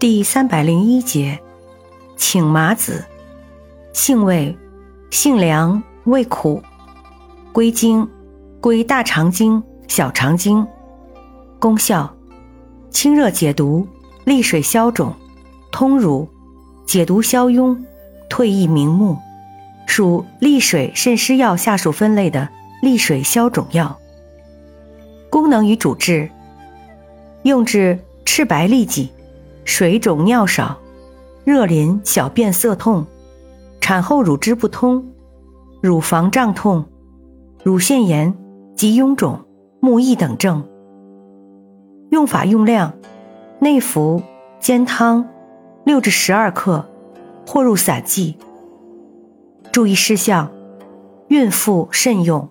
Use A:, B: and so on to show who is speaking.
A: 第三百零一节，请麻子，性味，性凉，味苦，归经，归大肠经、小肠经。功效，清热解毒，利水消肿，通乳，解毒消痈，退翳明目，属利水渗湿药下属分类的。利水消肿药。功能与主治，用治赤白痢疾。水肿尿少、热淋、小便涩痛、产后乳汁不通、乳房胀痛、乳腺炎及臃肿、目翳等症。用法用量：内服煎汤，六至十二克，或入散剂。注意事项：孕妇慎用。